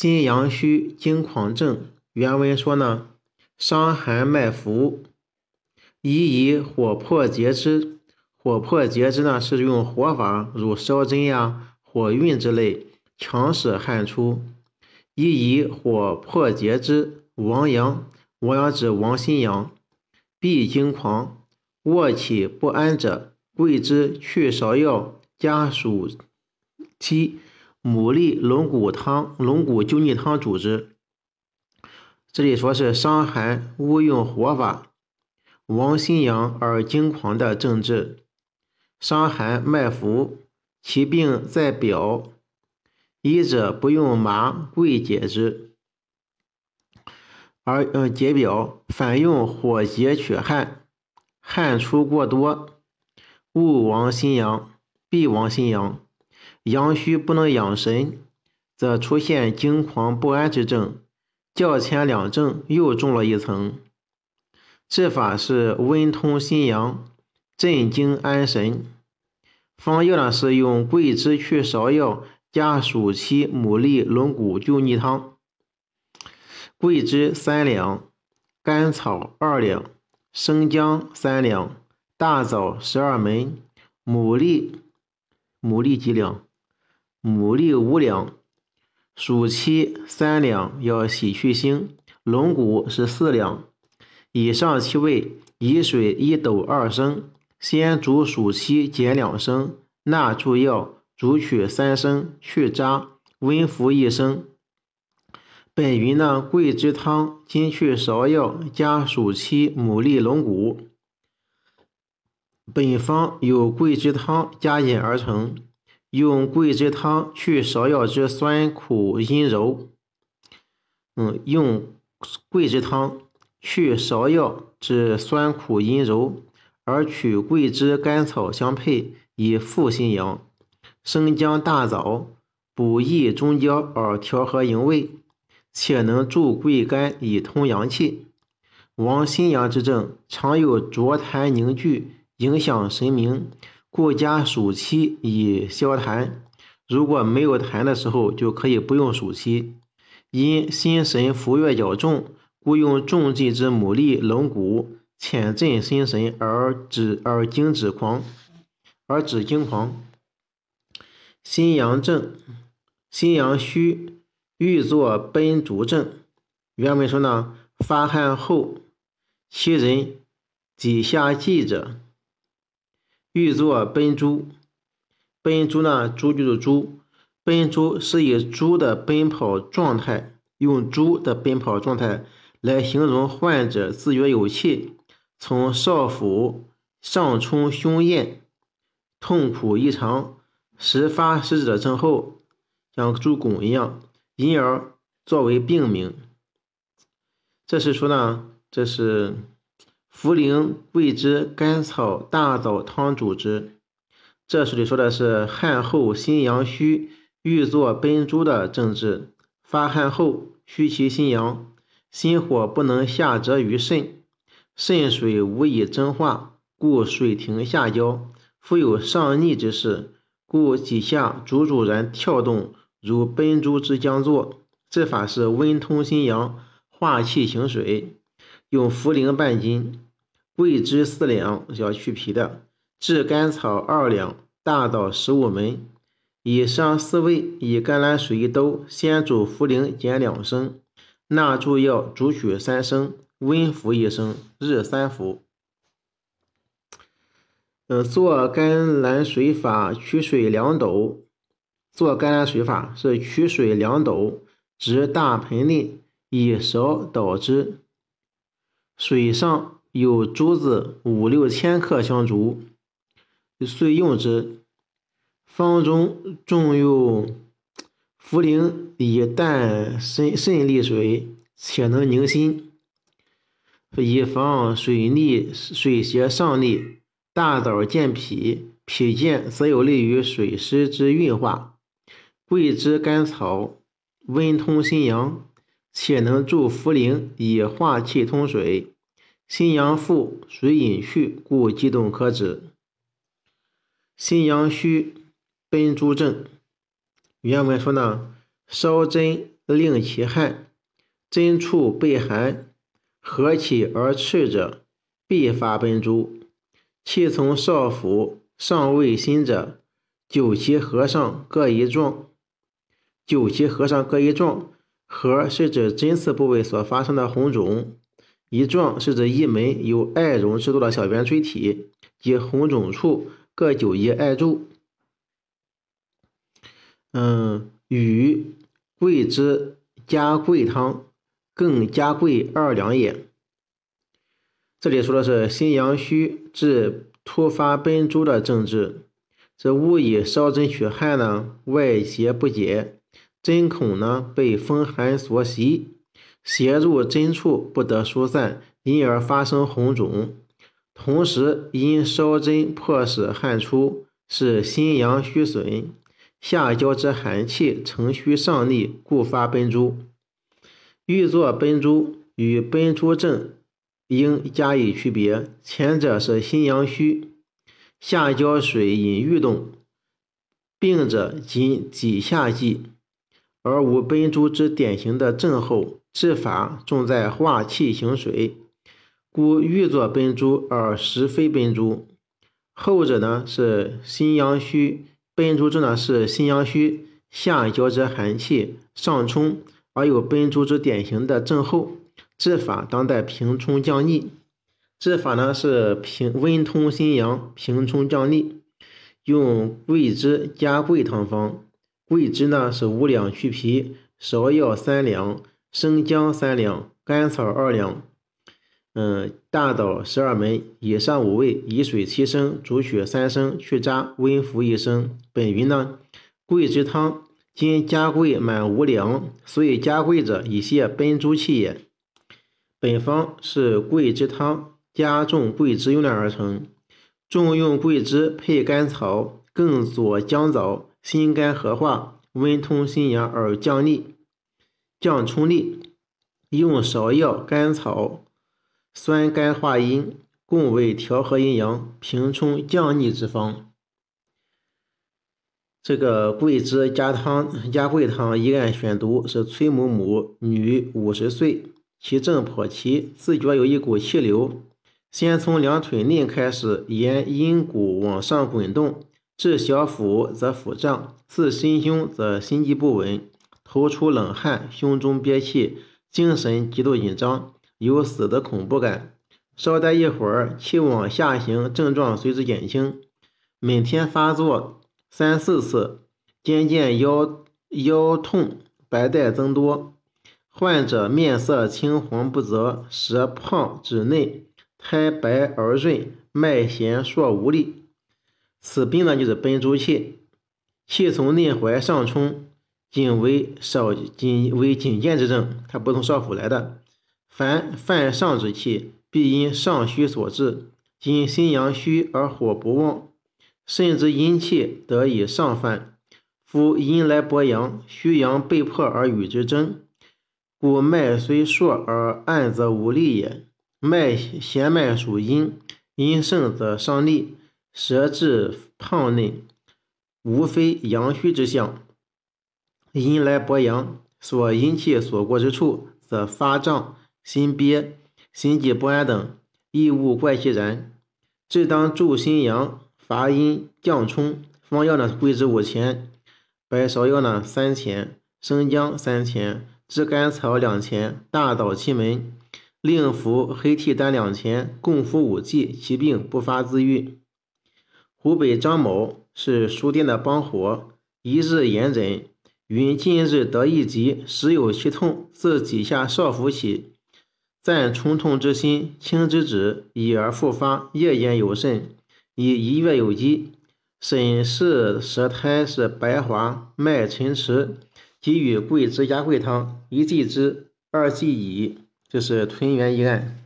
心阳虚惊狂症。原文说呢，伤寒脉浮，宜以火破结之。火破结之呢，是用火法，如烧针呀、火熨之类，强使汗出。宜以火破结之。亡阳，亡阳指亡心阳，必惊狂，卧起不安者，桂枝去芍药加暑期、牡蛎龙骨汤、龙骨救逆汤主之。这里说是伤寒勿用火法，王心阳而惊狂的症治。伤寒脉浮，其病在表，医者不用麻桂解之。而嗯解表，反用火结取汗，汗出过多，勿亡心阳，必亡心阳。阳虚不能养神，则出现惊狂不安之症。较前两症又重了一层。治法是温通心阳，镇惊安神。方药呢是用桂枝去芍药加暑期、牡蛎、龙骨灸腻汤。桂枝三两，甘草二两，生姜三两，大枣十二枚，牡蛎牡蛎几两？牡蛎五两，暑期三两，要洗去腥。龙骨是四两。以上七味，以水一斗二升，先煮暑期减两升，纳诸药，煮取三升，去渣，温服一升。本云呢，桂枝汤金去芍药加暑期、牡蛎、龙骨。本方由桂枝汤加饮而成，用桂枝汤去芍药之酸苦阴柔。嗯，用桂枝汤去芍药之酸苦阴柔，而取桂枝、甘草相配，以复心阳。生姜、大枣补益中焦而调和营卫。且能助桂肝以通阳气。王心阳之症常有浊痰凝聚，影响神明，故加暑期以消痰。如果没有痰的时候，就可以不用暑期。因心神浮越较重，故用重剂之牡蛎、龙骨，浅镇心神而止而惊止狂，而止惊狂。心阳症，心阳虚。欲作奔逐症，原文说呢，发汗后，其人几下悸者，欲作奔猪。奔猪呢，猪就是猪，奔猪是以猪的奔跑状态，用猪的奔跑状态来形容患者自觉有气，从少腹上冲胸咽，痛苦异常，时发时止的症候，像猪拱一样。因而作为病名，这是说呢，这是茯苓、桂枝、甘草、大枣汤主之。这书里说的是汗后心阳虚，欲作奔猪的症治。发汗后虚其心阳，心火不能下折于肾，肾水无以蒸化，故水停下焦。复有上逆之势，故几下逐逐然跳动。如奔珠之将作，治法是温通心阳，化气行水，用茯苓半斤，桂枝四两（要去皮的），炙甘草二两，大枣十五枚。以上四味，以甘蓝水一兜，先煮茯苓减两升，纳诸药，煮取三升，温服一升，日三服。嗯，做甘蓝水法，取水两斗。做甘蓝水法是取水两斗，置大盆内，以勺捣之。水上有珠子五六千克相煮，遂用之。方中重用茯苓以淡渗渗利水，且能宁心，以防水逆水邪上逆。大枣健脾，脾健则有利于水湿之运化。桂枝、甘草温通心阳，且能助茯苓以化气通水。心阳腹，水饮去，故激动可止。心阳虚，奔诸症。原文说呢，烧针令其汗，针处被寒，合起而赤者，必发奔珠。气从少府尚未心者，九其合上各一状。九其合上各一状，合是指针刺部位所发生的红肿，一状是指一枚有艾绒制作的小圆锥体，及红肿处各九一艾柱。嗯，与桂枝加桂汤，更加桂二两也。这里说的是心阳虚治突发奔珠的症治。这误以烧针取汗呢，外邪不解，针孔呢被风寒所袭，邪入针处不得疏散，因而发生红肿。同时因烧针迫使汗出，是心阳虚损。下焦之寒气乘虚上逆，故发奔珠。欲作奔珠与奔珠症应加以区别。前者是心阳虚，下焦水饮欲动，病者仅几下剂，而无奔珠之典型的症候。治法重在化气行水，故欲作奔珠而实非奔珠。后者呢是心阳虚。奔珠症呢是心阳虚，下焦之寒气上冲，而有奔珠之典型的症候。治法当代平冲降逆。治法呢是平温通心阳，平冲降逆，用桂枝加桂汤方。桂枝呢是五两去皮，芍药三两，生姜三两，甘草二两。嗯，大枣十二枚，以上五味，以水七升，煮取三升，去渣，温服一升。本云呢，桂枝汤，今加桂满五两，所以加桂者以泄奔珠气也。本方是桂枝汤加重桂枝用量而成，重用桂枝配甘草，更佐姜枣，心肝合化，温通心阳而降逆、降冲力。用芍药、甘草。酸甘化阴，共为调和阴阳、平冲降逆之方。这个桂枝加汤加桂汤一案选读是崔某某，女，五十岁，其症颇奇，自觉有一股气流，先从两腿内开始，沿阴骨往上滚动，至小腹则腹胀，自心胸则心悸不稳，头出冷汗，胸中憋气，精神极度紧张。有死的恐怖感，稍待一会儿，气往下行，症状随之减轻。每天发作三四次，渐渐腰腰痛，白带增多。患者面色青黄不泽，舌胖指内，苔白而润，脉弦硕无力。此病呢，就是奔珠气，气从内踝上冲，仅为少仅为仅见之症，它不从少府来的。凡犯上之气，必因上虚所致。今心阳虚而火不旺，甚至阴气得以上犯。夫阴来搏阳，虚阳被迫而与之争，故脉虽数而暗则无力也。脉弦脉属阴，阴盛则伤力，舌质胖嫩，无非阳虚之象。阴来搏阳，所阴气所过之处，则发胀。心憋、心悸不安等异物怪气然，治当助心阳、伐阴、降冲。方药呢，桂枝五钱，白芍药呢三钱，生姜三钱，炙甘草两钱，大枣七枚，另服黑替丹两钱，共服五剂，其病不发自愈。湖北张某是书店的帮伙，一日严诊，云近日得一疾，时有其痛，自几下少服起。暂冲痛之心，轻之止，已而复发，夜间有甚，已一月有积。审视舌苔是白滑，脉沉迟，给予桂枝加桂汤，一剂之，二剂乙。这是屯元一案。